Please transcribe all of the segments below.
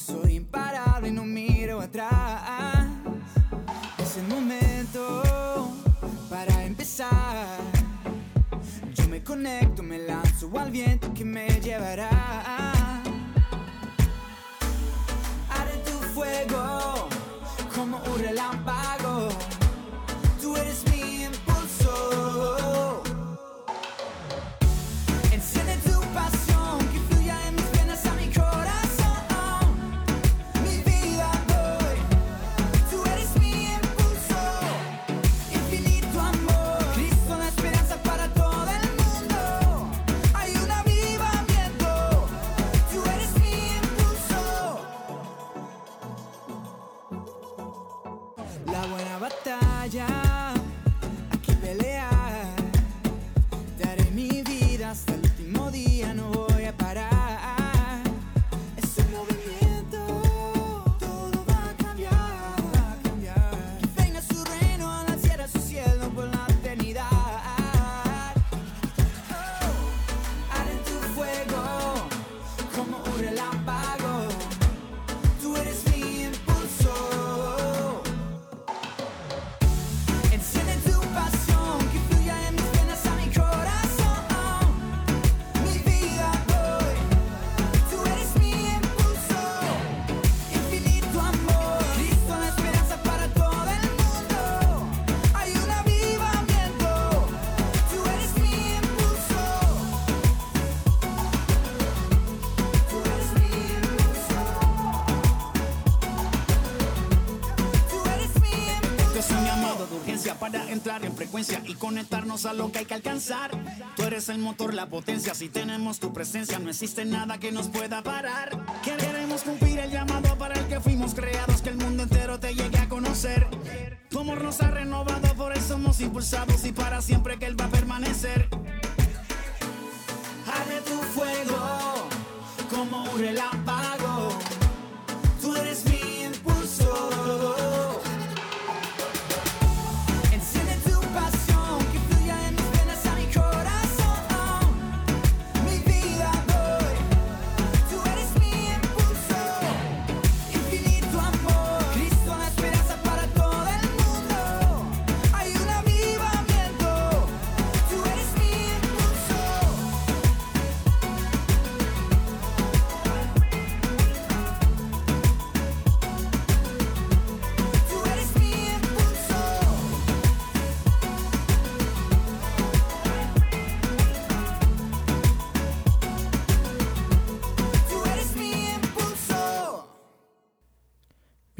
Soy imparable y no miro atrás. Es el momento para empezar. Yo me conecto, me lanzo al viento que me llevará. Arde tu fuego como un relámpago. Entrar en frecuencia y conectarnos a lo que hay que alcanzar. Tú eres el motor, la potencia. Si tenemos tu presencia, no existe nada que nos pueda parar. Queremos cumplir el llamado para el que fuimos creados, que el mundo entero te llegue a conocer. Tu amor nos ha renovado, por eso somos impulsados y para siempre que Él va a permanecer. Arde tu fuego como un relámpago. Tú eres mi impulso.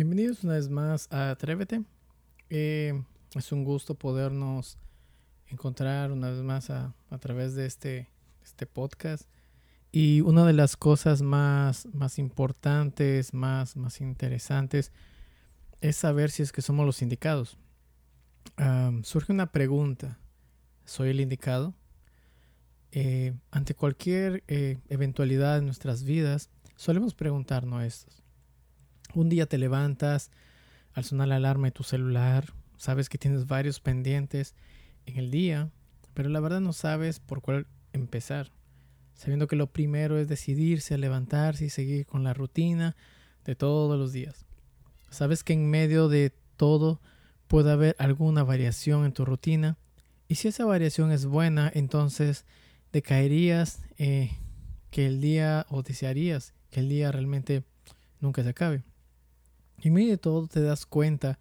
Bienvenidos una vez más a Atrévete. Eh, es un gusto podernos encontrar una vez más a, través de este, este podcast. Y una de las cosas más, más importantes, más, más interesantes, es saber si es que somos los indicados. Surge una pregunta. ¿Soy el indicado? Eh, ante cualquier eh, eventualidad en nuestras vidas, solemos preguntarnos esto. Un día te levantas al sonar la alarma de tu celular, sabes que tienes varios pendientes en el día, pero la verdad no sabes por cuál empezar, sabiendo que lo primero es decidirse a levantarse y seguir con la rutina de todos los días. Sabes que en medio de todo puede haber alguna variación en tu rutina y si esa variación es buena, entonces decaerías eh, que el día o desearías que el día realmente nunca se acabe. Y en medio de todo te das cuenta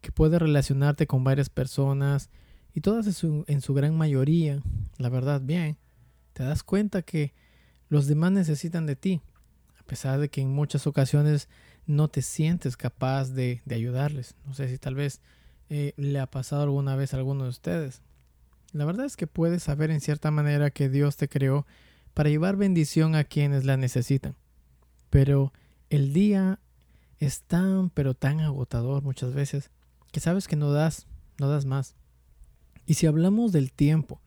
que puedes relacionarte con varias personas y todas en su, gran mayoría, la verdad, bien, te das cuenta que los demás necesitan de ti, a pesar de que en muchas ocasiones no te sientes capaz de, de ayudarles. No sé si tal vez eh, le ha pasado alguna vez a alguno de ustedes. La verdad es que puedes saber en cierta manera que Dios te creó para llevar bendición a quienes la necesitan. Pero el día es tan, pero tan agotador muchas veces que sabes que no das, no das más. Y si hablamos del tiempo,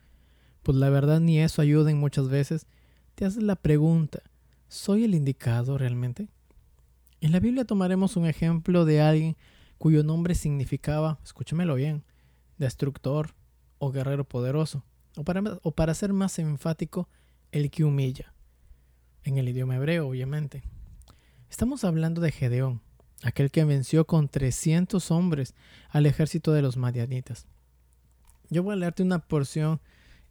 pues la verdad ni eso ayuda en muchas veces, te haces la pregunta, ¿soy el indicado realmente? En la Biblia tomaremos un ejemplo de alguien cuyo nombre significaba, escúchamelo bien, destructor o guerrero poderoso, o para, o para ser más enfático, el que humilla, en el idioma hebreo obviamente. Estamos hablando de Gedeón, aquel que venció con 300 hombres al ejército de los madianitas. Yo voy a leerte una porción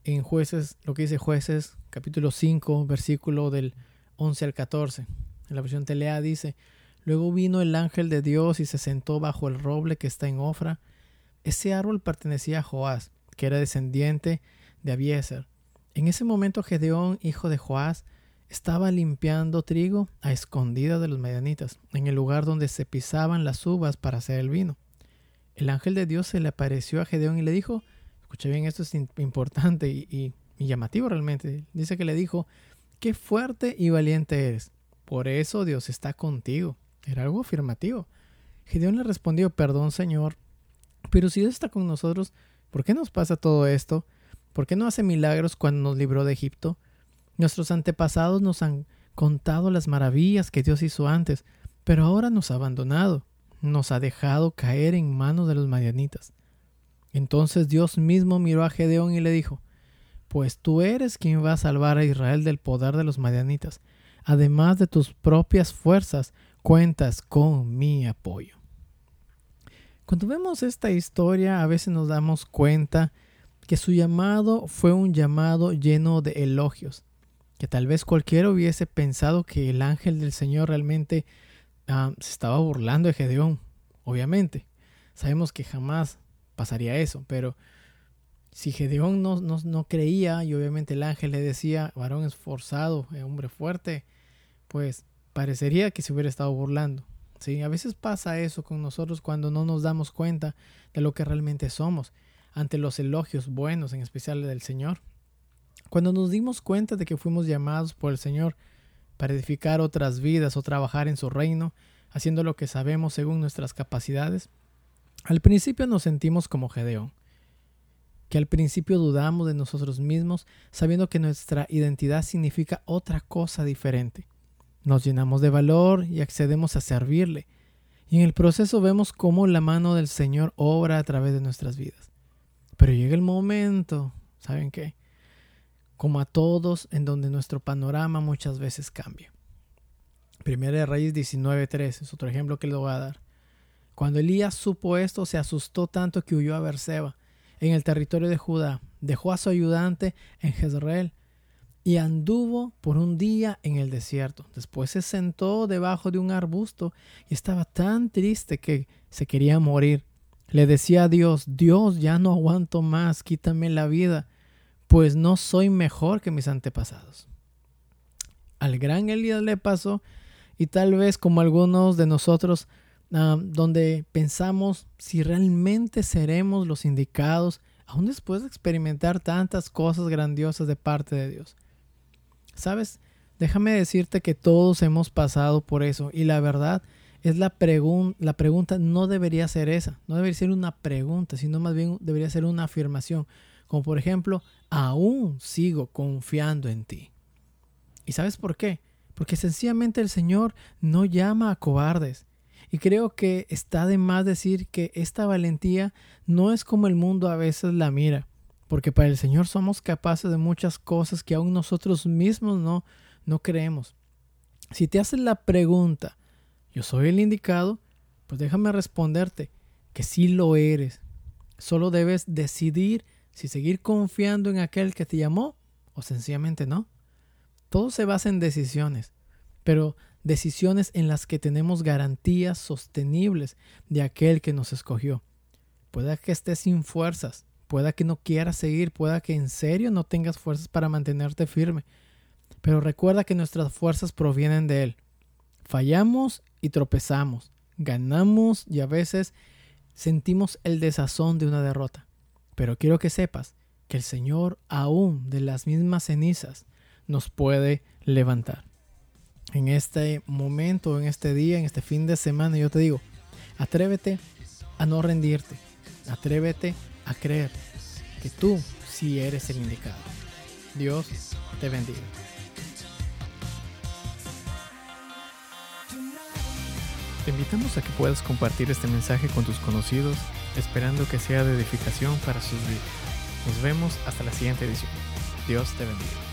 en jueces, lo que dice jueces, capítulo 5, versículo del 11 al 14. En la versión Telea dice, Luego vino el ángel de Dios y se sentó bajo el roble que está en Ofra. Ese árbol pertenecía a Joás, que era descendiente de Abiezer. En ese momento Gedeón, hijo de Joás, estaba limpiando trigo a escondidas de los medianitas, en el lugar donde se pisaban las uvas para hacer el vino. El ángel de Dios se le apareció a Gedeón y le dijo, escucha bien, esto es importante y, y, y llamativo realmente, dice que le dijo, qué fuerte y valiente eres, por eso Dios está contigo. Era algo afirmativo. Gedeón le respondió, perdón Señor, pero si Dios está con nosotros, ¿por qué nos pasa todo esto? ¿Por qué no hace milagros cuando nos libró de Egipto? Nuestros antepasados nos han contado las maravillas que Dios hizo antes, pero ahora nos ha abandonado, nos ha dejado caer en manos de los madianitas. Entonces Dios mismo miró a Gedeón y le dijo, Pues tú eres quien va a salvar a Israel del poder de los madianitas. Además de tus propias fuerzas, cuentas con mi apoyo. Cuando vemos esta historia, a veces nos damos cuenta que su llamado fue un llamado lleno de elogios, que tal vez cualquiera hubiese pensado que el ángel del Señor realmente uh, se estaba burlando de Gedeón, obviamente. Sabemos que jamás pasaría eso, pero si Gedeón no, no, no, creía y obviamente el ángel le decía, varón esforzado, hombre fuerte, pues parecería que se hubiera estado burlando. ¿sí? A veces pasa eso con nosotros cuando no nos damos cuenta de lo que realmente somos ante los elogios buenos, en especial del Señor. Cuando nos dimos cuenta de que fuimos llamados por el Señor para edificar otras vidas o trabajar en su reino, haciendo lo que sabemos según nuestras capacidades, al principio nos sentimos como Gedeón, que al principio dudamos de nosotros mismos, sabiendo que nuestra identidad significa otra cosa diferente. Nos llenamos de valor y accedemos a servirle, y en el proceso vemos cómo la mano del Señor obra a través de nuestras vidas. Pero llega el momento, ¿saben qué? Como a todos, en donde nuestro panorama muchas veces cambia. Primera de Reyes 19.3 es otro ejemplo que le voy a dar. Cuando Elías supo esto, se asustó tanto que huyó a Berseba, en el territorio de Judá. Dejó a su ayudante en Jezreel y anduvo por un día en el desierto. Después se sentó debajo de un arbusto y estaba tan triste que se quería morir. Le decía a Dios, Dios, ya no aguanto más, quítame la vida, pues no soy mejor que mis antepasados. Al gran Elías le pasó, y tal vez como algunos de nosotros, uh, donde pensamos si realmente seremos los indicados, aún después de experimentar tantas cosas grandiosas de parte de Dios. ¿Sabes? Déjame decirte que todos hemos pasado por eso, y la verdad es la, pregun la pregunta no debería ser esa, no debería ser una pregunta, sino más bien debería ser una afirmación, como por ejemplo, aún sigo confiando en ti. ¿Y sabes por qué? Porque sencillamente el Señor no llama a cobardes. Y creo que está de más decir que esta valentía no es como el mundo a veces la mira, porque para el Señor somos capaces de muchas cosas que aún nosotros mismos no, no creemos. Si te haces la pregunta, yo soy el indicado, pues déjame responderte que sí lo eres. Solo debes decidir si seguir confiando en aquel que te llamó o sencillamente no. Todo se basa en decisiones, pero decisiones en las que tenemos garantías sostenibles de aquel que nos escogió. Pueda que estés sin fuerzas, pueda que no quieras seguir, pueda que en serio no tengas fuerzas para mantenerte firme, pero recuerda que nuestras fuerzas provienen de Él. Fallamos y tropezamos, ganamos y a veces sentimos el desazón de una derrota. Pero quiero que sepas que el Señor, aún de las mismas cenizas, nos puede levantar. En este momento, en este día, en este fin de semana, yo te digo, atrévete a no rendirte. Atrévete a creer que tú sí eres el indicado. Dios te bendiga. Te invitamos a que puedas compartir este mensaje con tus conocidos, esperando que sea de edificación para sus vidas. Nos vemos hasta la siguiente edición. Dios te bendiga.